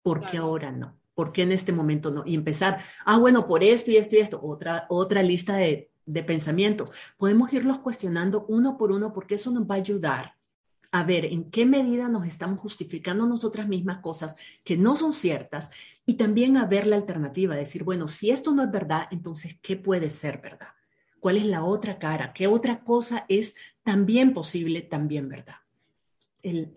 ¿Por qué ahora no? ¿Por qué en este momento no? Y empezar, ah, bueno, por esto y esto y esto, otra, otra lista de, de pensamientos. Podemos irlos cuestionando uno por uno porque eso nos va a ayudar a ver en qué medida nos estamos justificando nosotras mismas cosas que no son ciertas y también a ver la alternativa, decir, bueno, si esto no es verdad, entonces, ¿qué puede ser verdad? ¿Cuál es la otra cara? ¿Qué otra cosa es también posible, también verdad? ¿El,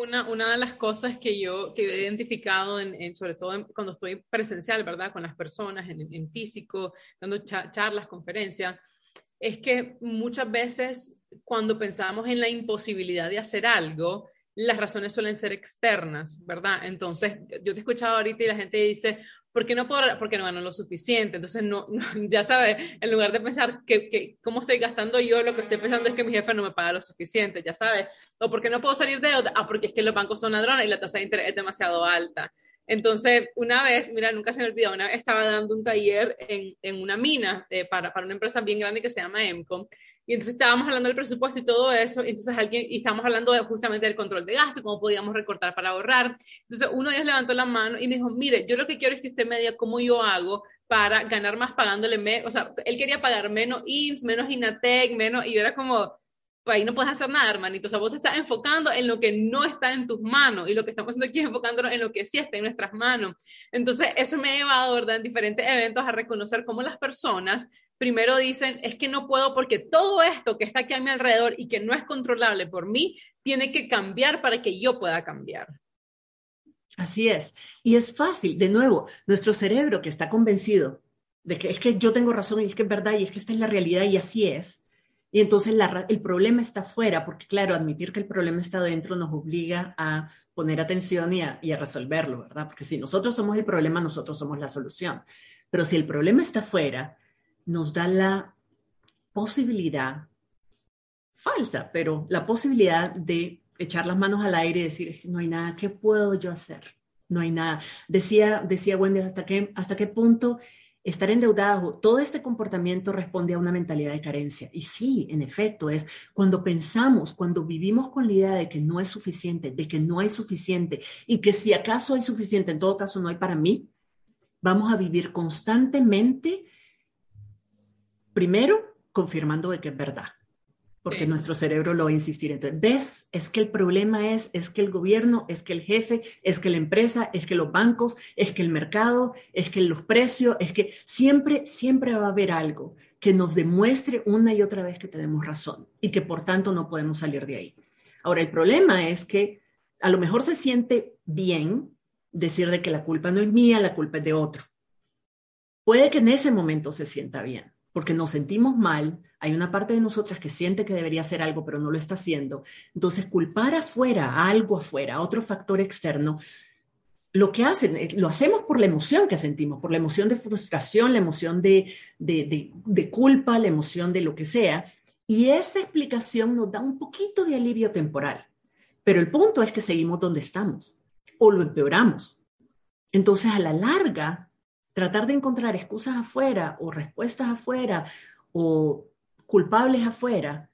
Una, una de las cosas que yo que he identificado, en, sobre todo cuando estoy presencial, ¿verdad? Con las personas, en, físico, dando charlas, conferencias, es que muchas veces cuando pensamos en la imposibilidad de hacer algo, las razones suelen ser externas, ¿verdad? Entonces, yo te he escuchado ahorita y la gente dice, ¿por qué no puedo? Porque no gano lo suficiente. Entonces, no, ya sabes, en lugar de pensar que, cómo estoy gastando yo, lo que estoy pensando es que mi jefe no me paga lo suficiente, ya sabes. O ¿por qué no puedo salir de deuda? Ah, porque es que los bancos son ladrones y la tasa de interés es demasiado alta. Entonces, una vez, mira, nunca se me olvidó, una vez estaba dando un taller en, en una mina eh, para, para, una empresa bien grande que se llama EMCOM, y entonces estábamos hablando del presupuesto y todo eso, y entonces alguien, y estábamos hablando justamente del control de gasto, cómo podíamos recortar para ahorrar. Entonces uno de ellos levantó la mano y me dijo, mire, yo lo que quiero es que usted me diga cómo yo hago para ganar más pagándole, menos, o sea, él quería pagar menos INS, menos INATEC, menos, y yo era como, ahí no puedes hacer nada, hermanito. O sea, vos te estás enfocando en lo que no está en tus manos y lo que estamos haciendo aquí es enfocándonos en lo que sí está en nuestras manos. Entonces, eso me ha llevado, ¿verdad?, en diferentes eventos a reconocer cómo las personas primero dicen, es que no puedo porque todo esto que está aquí a mi alrededor y que no es controlable por mí, tiene que cambiar para que yo pueda cambiar. Así es. Y es fácil, de nuevo, nuestro cerebro que está convencido de que es que yo tengo razón y es que es verdad y es que esta es la realidad y así es. Y entonces el problema está fuera, porque claro, admitir que el problema está dentro nos obliga a poner atención y a, y a resolverlo, ¿verdad? Porque si nosotros somos el problema, nosotros somos la solución. Pero si el problema está fuera, nos da la posibilidad, falsa, pero la posibilidad de echar las manos al aire y decir, no hay nada, ¿qué puedo yo hacer? No hay nada. Decía, decía Wendy, ¿hasta qué, hasta qué punto estar endeudado, todo este comportamiento responde a una mentalidad de carencia. Y sí, en efecto, es cuando pensamos, cuando vivimos con la idea de que no es suficiente, de que no hay suficiente y que si acaso hay suficiente, en todo caso no hay para mí, vamos a vivir constantemente Primero, confirmando de que es verdad, porque nuestro cerebro lo va a insistir. Entonces, ¿ves? Es que el problema es, es que el gobierno, es que el jefe, es que la empresa, es que los bancos, es que el mercado, es que los precios, es que siempre, siempre va a haber algo que nos demuestre una y otra vez que tenemos razón y que por tanto no podemos salir de ahí. Ahora, el problema es que a lo mejor se siente bien decir de que la culpa no es mía, la culpa es de otro. Puede que en ese momento se sienta bien, porque nos sentimos mal, hay una parte de nosotras que siente que debería hacer algo, pero no lo está haciendo. Entonces, culpar afuera, algo afuera, otro factor externo, lo que hacen, eh, lo hacemos por la emoción que sentimos, por la emoción de frustración, la emoción de, de, de culpa, la emoción de lo que sea. Y esa explicación nos da un poquito de alivio temporal. Pero el punto es que seguimos donde estamos o lo empeoramos. Entonces, a la larga, tratar de encontrar excusas afuera o respuestas afuera o culpables afuera,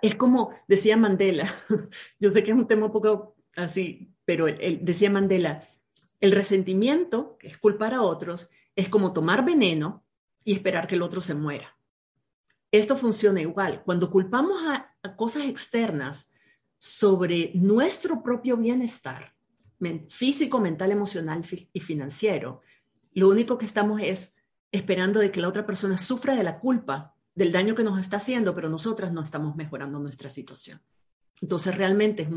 es como decía Mandela, yo sé que es un tema un poco así, pero él, decía Mandela, el resentimiento, que es culpar a otros, es como tomar veneno y esperar que el otro se muera. Esto funciona igual. Cuando culpamos a, cosas externas sobre nuestro propio bienestar físico, mental, emocional y financiero, lo único que estamos es esperando de que la otra persona sufra de la culpa del daño que nos está haciendo, pero nosotras no estamos mejorando nuestra situación. Entonces realmente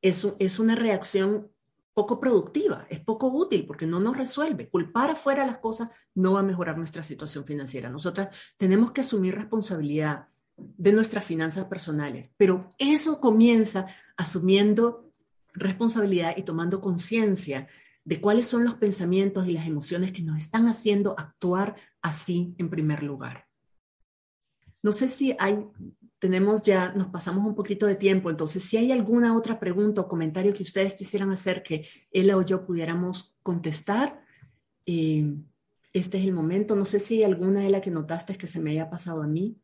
es, es una reacción poco productiva, es poco útil porque no nos resuelve. Culpar afuera las cosas no va a mejorar nuestra situación financiera. Nosotras tenemos que asumir responsabilidad de nuestras finanzas personales, pero eso comienza asumiendo responsabilidad y tomando conciencia de cuáles son los pensamientos y las emociones que nos están haciendo actuar así en primer lugar. No sé si hay tenemos ya, nos pasamos un poquito de tiempo, entonces si hay alguna otra pregunta o comentario que ustedes quisieran hacer que él o yo pudiéramos contestar, eh, este es el momento. No sé si hay alguna de las que notaste que se me haya pasado a mí.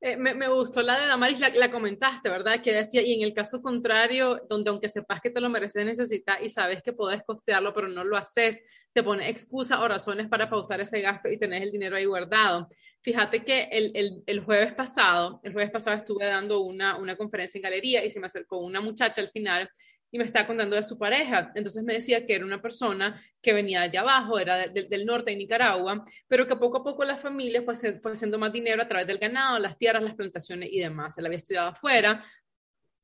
Eh, me, me, gustó la de Damaris, la, comentaste, ¿verdad? Que decía, y en el caso contrario, donde aunque sepas que te lo mereces, necesitas y sabes que puedes costearlo, pero no lo haces, te pone excusa o razones para pausar ese gasto y tenés el dinero ahí guardado. Fíjate que el, el, el, jueves pasado, el jueves pasado estuve dando una, una conferencia en galería y se me acercó una muchacha al final y me estaba contando de su pareja. Entonces me decía que era una persona que venía de allá abajo, era del norte de Nicaragua, pero que poco a poco la familia fue, haciendo más dinero a través del ganado, las tierras, las plantaciones y demás. Él había estudiado afuera,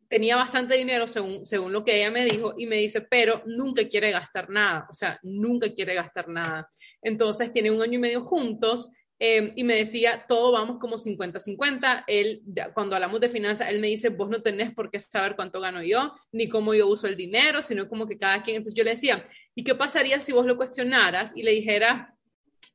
tenía bastante dinero según, según lo que ella me dijo y me dice, pero nunca quiere gastar nada, o sea, nunca quiere gastar nada. Entonces tiene un año y medio juntos Em, y me decía, todo vamos como 50-50. Él, cuando hablamos de finanzas, él me dice, vos no tenés por qué saber cuánto gano yo, ni cómo yo uso el dinero, sino como que cada quien. Entonces yo le decía, ¿y qué pasaría si vos lo cuestionaras y le dijeras,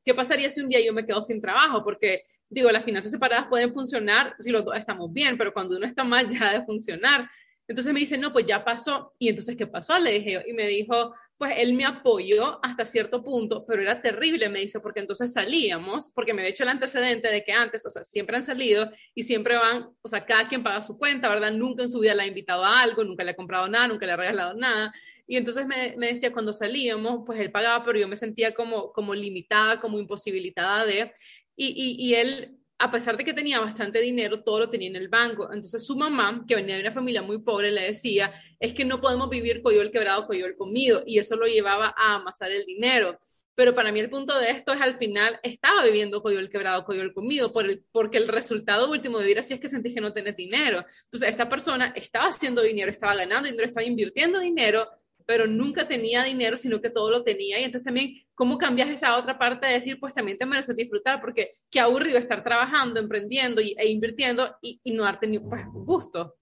¿qué pasaría si un día yo me quedo sin trabajo? Porque digo, las finanzas separadas pueden funcionar si los dos estamos bien, pero cuando uno está mal ya de funcionar. Entonces me dice, no, pues ya pasó. ¿Y entonces qué pasó? Le dije yo. Y me dijo, pues él me apoyó hasta cierto punto, pero era terrible, me dice, porque entonces salíamos, porque me había hecho el antecedente de que antes, o sea, siempre han salido y siempre van, o sea, cada quien paga su cuenta, ¿verdad? Nunca en su vida le ha invitado a algo, nunca le ha comprado nada, nunca le ha regalado nada. Y entonces me, decía, cuando salíamos, pues él pagaba, pero yo me sentía como, como limitada, como imposibilitada de... Y, y él a pesar de que tenía bastante dinero, todo lo tenía en el banco. Entonces su mamá, que venía de una familia muy pobre, le decía, es que no podemos vivir el quebrado, el comido, y eso lo llevaba a amasar el dinero. Pero para mí el punto de esto es al final estaba viviendo el quebrado, el comido, por el, porque el resultado último de vivir así es que sentí que no tenés dinero. Entonces esta persona estaba haciendo dinero, estaba ganando dinero, estaba invirtiendo dinero, pero nunca tenía dinero, sino que todo lo tenía. Y entonces también, ¿cómo cambias esa otra parte de decir, pues también te mereces disfrutar? Porque qué aburrido estar trabajando, emprendiendo e invirtiendo y, no darte ni pues, gusto.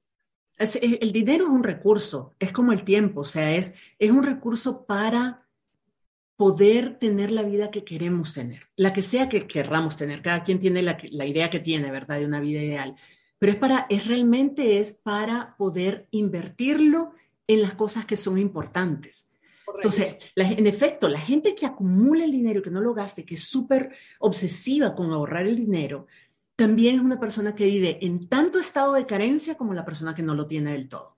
El dinero es un recurso, es como el tiempo, o sea, es, es un recurso para poder tener la vida que queremos tener, la que sea que querramos tener. Cada quien tiene la, la idea que tiene, ¿verdad? De una vida ideal. Pero es para, es realmente es para poder invertirlo en las cosas que son importantes. Entonces, en efecto, la gente que acumula el dinero, que no lo gaste, que es súper obsesiva con ahorrar el dinero, también es una persona que vive en tanto estado de carencia como la persona que no lo tiene del todo.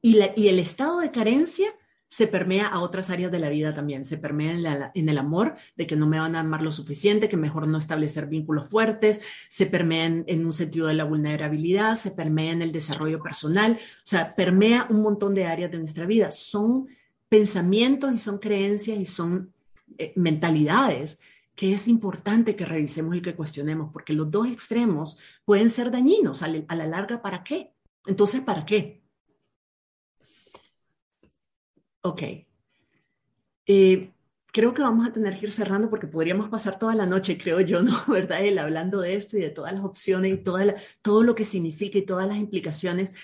Y, y el estado de carencia se permea a otras áreas de la vida también, se permea en, el amor, de que no me van a amar lo suficiente, que mejor no establecer vínculos fuertes, se permea en, un sentido de la vulnerabilidad, se permea en el desarrollo personal, o sea, permea un montón de áreas de nuestra vida. Son pensamientos y son creencias y son eh, mentalidades que es importante que revisemos y que cuestionemos, porque los dos extremos pueden ser dañinos a la larga. ¿Para qué? Entonces, ¿para qué? Ok. Eh, creo que vamos a tener que ir cerrando porque podríamos pasar toda la noche, creo yo, ¿no? ¿Verdad? El hablando de esto y de todas las opciones y toda todo lo que significa y todas las implicaciones.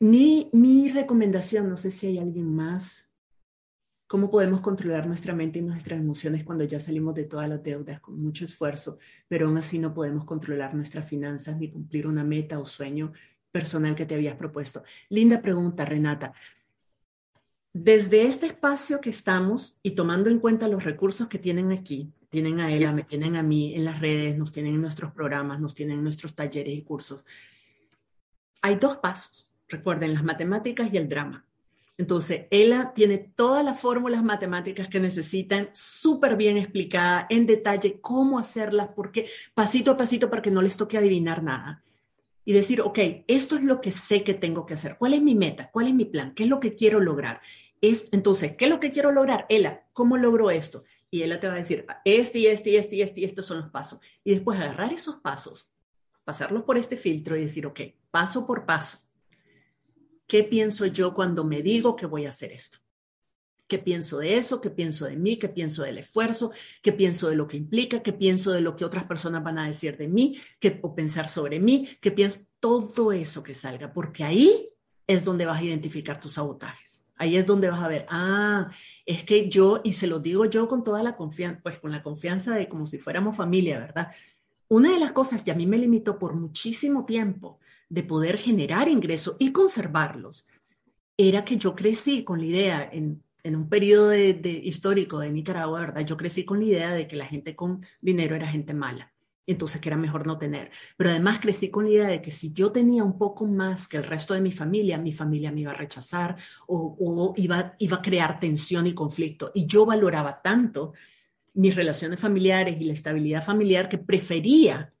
Mi, mi recomendación, no sé si hay alguien más, cómo podemos controlar nuestra mente y nuestras emociones cuando ya salimos de todas las deudas con mucho esfuerzo, pero aún así no podemos controlar nuestras finanzas ni cumplir una meta o sueño personal que te habías propuesto. Linda pregunta, Renata. Desde este espacio que estamos y tomando en cuenta los recursos que tienen aquí, tienen a ella, me tienen a mí en las redes, nos tienen en nuestros programas, nos tienen en nuestros talleres y cursos, hay dos pasos. Recuerden, las matemáticas y el drama. Entonces, ella tiene todas las fórmulas matemáticas que necesitan, súper bien explicada en detalle cómo hacerlas, porque pasito a pasito para que no les toque adivinar nada. Y decir, ok, esto es lo que sé que tengo que hacer. ¿Cuál es mi meta? ¿Cuál es mi plan? ¿Qué es lo que quiero lograr? Es, entonces, ¿qué es lo que quiero lograr? Ella, ¿cómo logro esto? Y ella te va a decir, este y este y este y este estos son los pasos. Y después agarrar esos pasos, pasarlos por este filtro y decir, ok, paso por paso ¿Qué pienso yo cuando me digo que voy a hacer esto? ¿Qué pienso de eso? ¿Qué pienso de mí? ¿Qué pienso del esfuerzo? ¿Qué pienso de lo que implica? ¿Qué pienso de lo que otras personas van a decir de mí? ¿Qué o pensar sobre mí? ¿Qué pienso? Todo eso que salga, porque ahí es donde vas a identificar tus sabotajes. Ahí es donde vas a ver, ah, es que yo, y se lo digo yo con toda la confianza, pues con la confianza de como si fuéramos familia, ¿verdad? Una de las cosas que a mí me limitó por muchísimo tiempo de poder generar ingresos y conservarlos, era que yo crecí con la idea, en, un periodo histórico de Nicaragua, ¿verdad? Yo crecí con la idea de que la gente con dinero era gente mala, entonces que era mejor no tener. Pero además crecí con la idea de que si yo tenía un poco más que el resto de mi familia, mi familia me iba a rechazar o, o iba, iba a crear tensión y conflicto. Y yo valoraba tanto mis relaciones familiares y la estabilidad familiar que prefería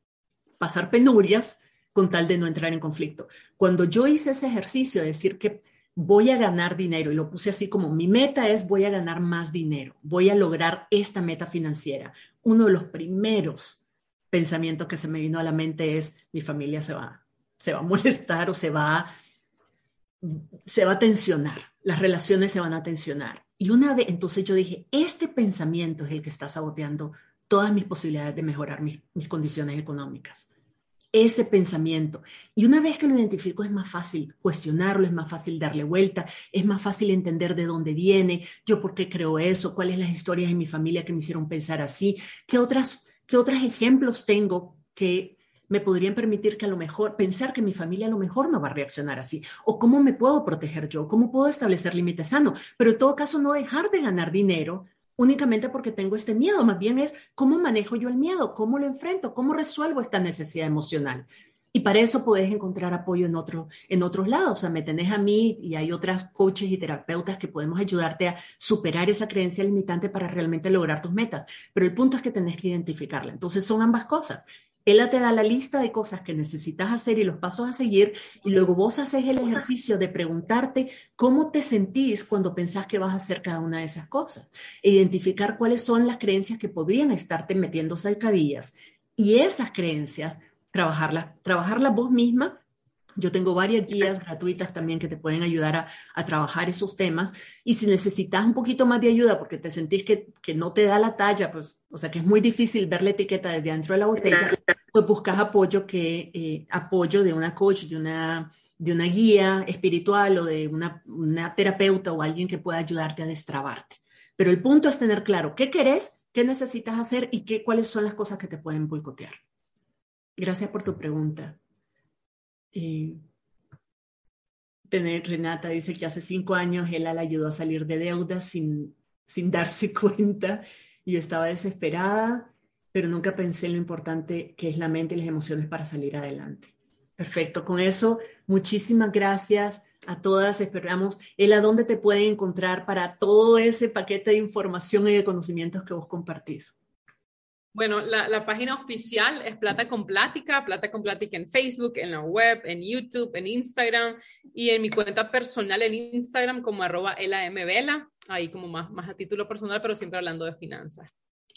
pasar penurias con tal de no entrar en conflicto. Cuando yo hice ese ejercicio de decir que voy a ganar dinero y lo puse así como mi meta es voy a ganar más dinero, voy a lograr esta meta financiera, uno de los primeros pensamientos que se me vino a la mente es mi familia se va, se va a molestar o se va, se va a tensionar, las relaciones se van a tensionar. Y una vez, entonces yo dije, este pensamiento es el que está saboteando todas mis posibilidades de mejorar mis, mis condiciones económicas ese pensamiento. Y una vez que lo identifico es más fácil cuestionarlo, es más fácil darle vuelta, es más fácil entender de dónde viene, yo por qué creo eso, cuáles las historias en mi familia que me hicieron pensar así, qué otras qué otros ejemplos tengo que me podrían permitir que a lo mejor pensar que mi familia a lo mejor no va a reaccionar así o cómo me puedo proteger yo, cómo puedo establecer límites sanos, pero en todo caso no dejar de ganar dinero únicamente porque tengo este miedo, más bien es cómo manejo yo el miedo, cómo lo enfrento, cómo resuelvo esta necesidad emocional. Y para eso podés encontrar apoyo en, otro, en otros lados. O sea, me tenés a mí y hay otras coaches y terapeutas que podemos ayudarte a superar esa creencia limitante para realmente lograr tus metas. Pero el punto es que tenés que identificarla. Entonces son ambas cosas. Ella te da la lista de cosas que necesitas hacer y los pasos a seguir y luego vos haces el ejercicio de preguntarte cómo te sentís cuando pensás que vas a hacer cada una de esas cosas. Identificar cuáles son las creencias que podrían estarte metiendo zancadillas y esas creencias trabajarlas, trabajarlas vos misma yo tengo varias guías gratuitas también que te pueden ayudar a, trabajar esos temas. Y si necesitas un poquito más de ayuda porque te sentís que, no te da la talla, pues, o sea, que es muy difícil ver la etiqueta desde dentro de la botella, pues buscas apoyo, que, eh, apoyo de una coach, de una, de una guía espiritual o de una, una terapeuta o alguien que pueda ayudarte a destrabarte. Pero el punto es tener claro qué querés, qué necesitas hacer y qué, cuáles son las cosas que te pueden boicotear. Gracias por tu pregunta. Renata dice que hace cinco años él la ayudó a salir de deudas sin, sin darse cuenta. Yo estaba desesperada, pero nunca pensé en lo importante que es la mente y las emociones para salir adelante. Perfecto, con eso, muchísimas gracias a todas. Esperamos, él a dónde te pueden encontrar para todo ese paquete de información y de conocimientos que vos compartís. Bueno, la, página oficial es Plata con Plática, Plata con Plática en Facebook, en la web, en YouTube, en Instagram y en mi cuenta personal en Instagram como arroba ahí como más, más a título personal, pero siempre hablando de finanzas.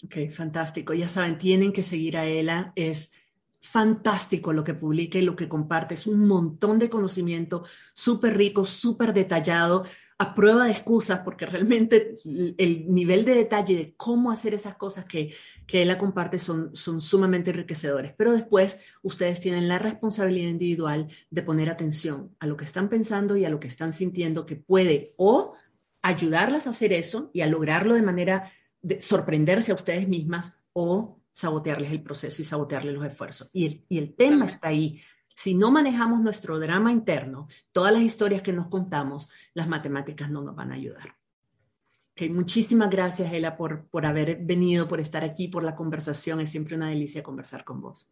Ok, fantástico. Ya saben, tienen que seguir a Ela. Es fantástico lo que publica y lo que comparte. Es un montón de conocimiento súper rico, súper detallado a prueba de excusas, porque realmente el nivel de detalle de cómo hacer esas cosas que, que él la comparte son, son sumamente enriquecedores. Pero después ustedes tienen la responsabilidad individual de poner atención a lo que están pensando y a lo que están sintiendo que puede o ayudarlas a hacer eso y a lograrlo de manera de sorprenderse a ustedes mismas o sabotearles el proceso y sabotearles los esfuerzos. Y el, y el tema está ahí. Si no manejamos nuestro drama interno, todas las historias que nos contamos, las matemáticas no nos van a ayudar. Okay, muchísimas gracias, Ela, por, por haber venido, por estar aquí, por la conversación. Es siempre una delicia conversar con vos.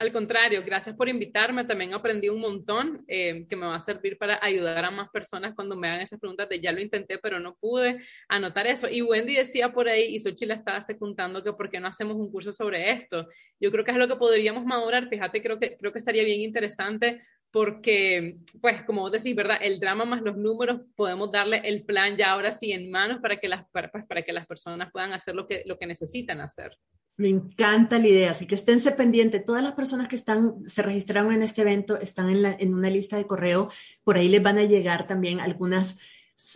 Al contrario, gracias por invitarme. También aprendí un montón eh, que me va a servir para ayudar a más personas cuando me hagan esas preguntas de ya lo intenté, pero no pude anotar eso. Y Wendy decía por ahí, y Sochi la estaba secundando, que por qué no hacemos un curso sobre esto. Yo creo que es lo que podríamos madurar. Fíjate, creo que, creo que estaría bien interesante porque, pues, como vos decís, ¿verdad? El drama más los números, podemos darle el plan ya ahora sí en manos para que las, para, pues, para que las personas puedan hacer lo que, lo que necesitan hacer. Me encanta la idea, así que esténse pendientes. Todas las personas que están, se registraron en este evento están en, la, en una lista de correo. Por ahí les van a llegar también algunas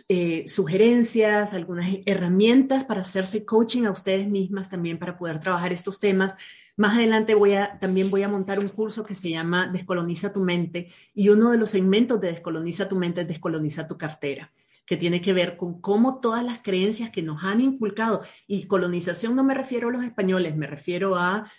eh, sugerencias, algunas herramientas para hacerse coaching a ustedes mismas también para poder trabajar estos temas. Más adelante voy a, también voy a montar un curso que se llama Descoloniza tu mente y uno de los segmentos de Descoloniza tu mente es Descoloniza tu cartera que tiene que ver con cómo todas las creencias que nos han inculcado, y colonización no me refiero a los españoles, me refiero a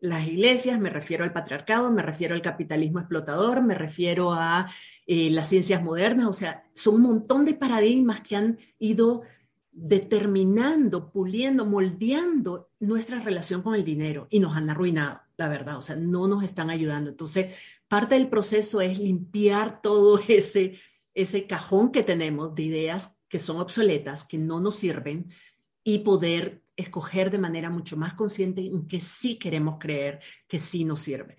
las iglesias, me refiero al patriarcado, me refiero al capitalismo explotador, me refiero a eh, las ciencias modernas, o sea, son un montón de paradigmas que han ido determinando, puliendo, moldeando nuestra relación con el dinero y nos han arruinado, la verdad, o sea, no nos están ayudando. Entonces, parte del proceso es limpiar todo ese ese cajón que tenemos de ideas que son obsoletas, que no nos sirven, y poder escoger de manera mucho más consciente en que sí queremos creer, que sí nos sirve.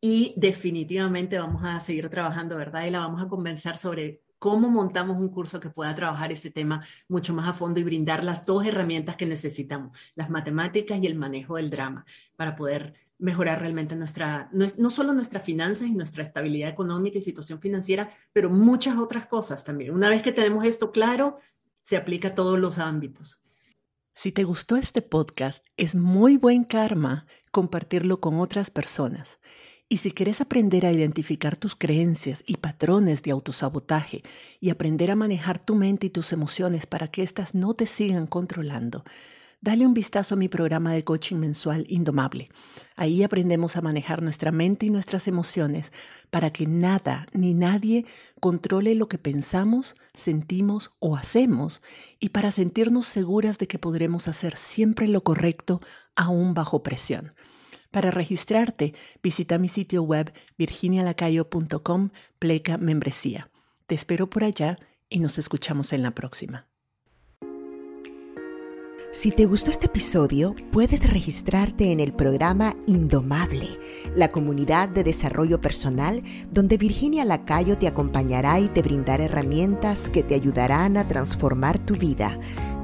Y definitivamente vamos a seguir trabajando, ¿verdad? Y la vamos a convencer sobre cómo montamos un curso que pueda trabajar este tema mucho más a fondo y brindar las dos herramientas que necesitamos, las matemáticas y el manejo del drama, para poder mejorar realmente nuestra, no, solo nuestras finanzas y nuestra estabilidad económica y situación financiera, pero muchas otras cosas también. Una vez que tenemos esto claro, se aplica a todos los ámbitos. Si te gustó este podcast, es muy buen karma compartirlo con otras personas. Y si quieres aprender a identificar tus creencias y patrones de autosabotaje y aprender a manejar tu mente y tus emociones para que éstas no te sigan controlando, dale un vistazo a mi programa de coaching mensual Indomable. Ahí aprendemos a manejar nuestra mente y nuestras emociones para que nada ni nadie controle lo que pensamos, sentimos o hacemos y para sentirnos seguras de que podremos hacer siempre lo correcto aún bajo presión. Para registrarte, visita mi sitio web virginialacayo.com pleca membresía. Te espero por allá y nos escuchamos en la próxima. Si te gustó este episodio, puedes registrarte en el programa Indomable, la comunidad de desarrollo personal donde Virginia Lacayo te acompañará y te brindará herramientas que te ayudarán a transformar tu vida.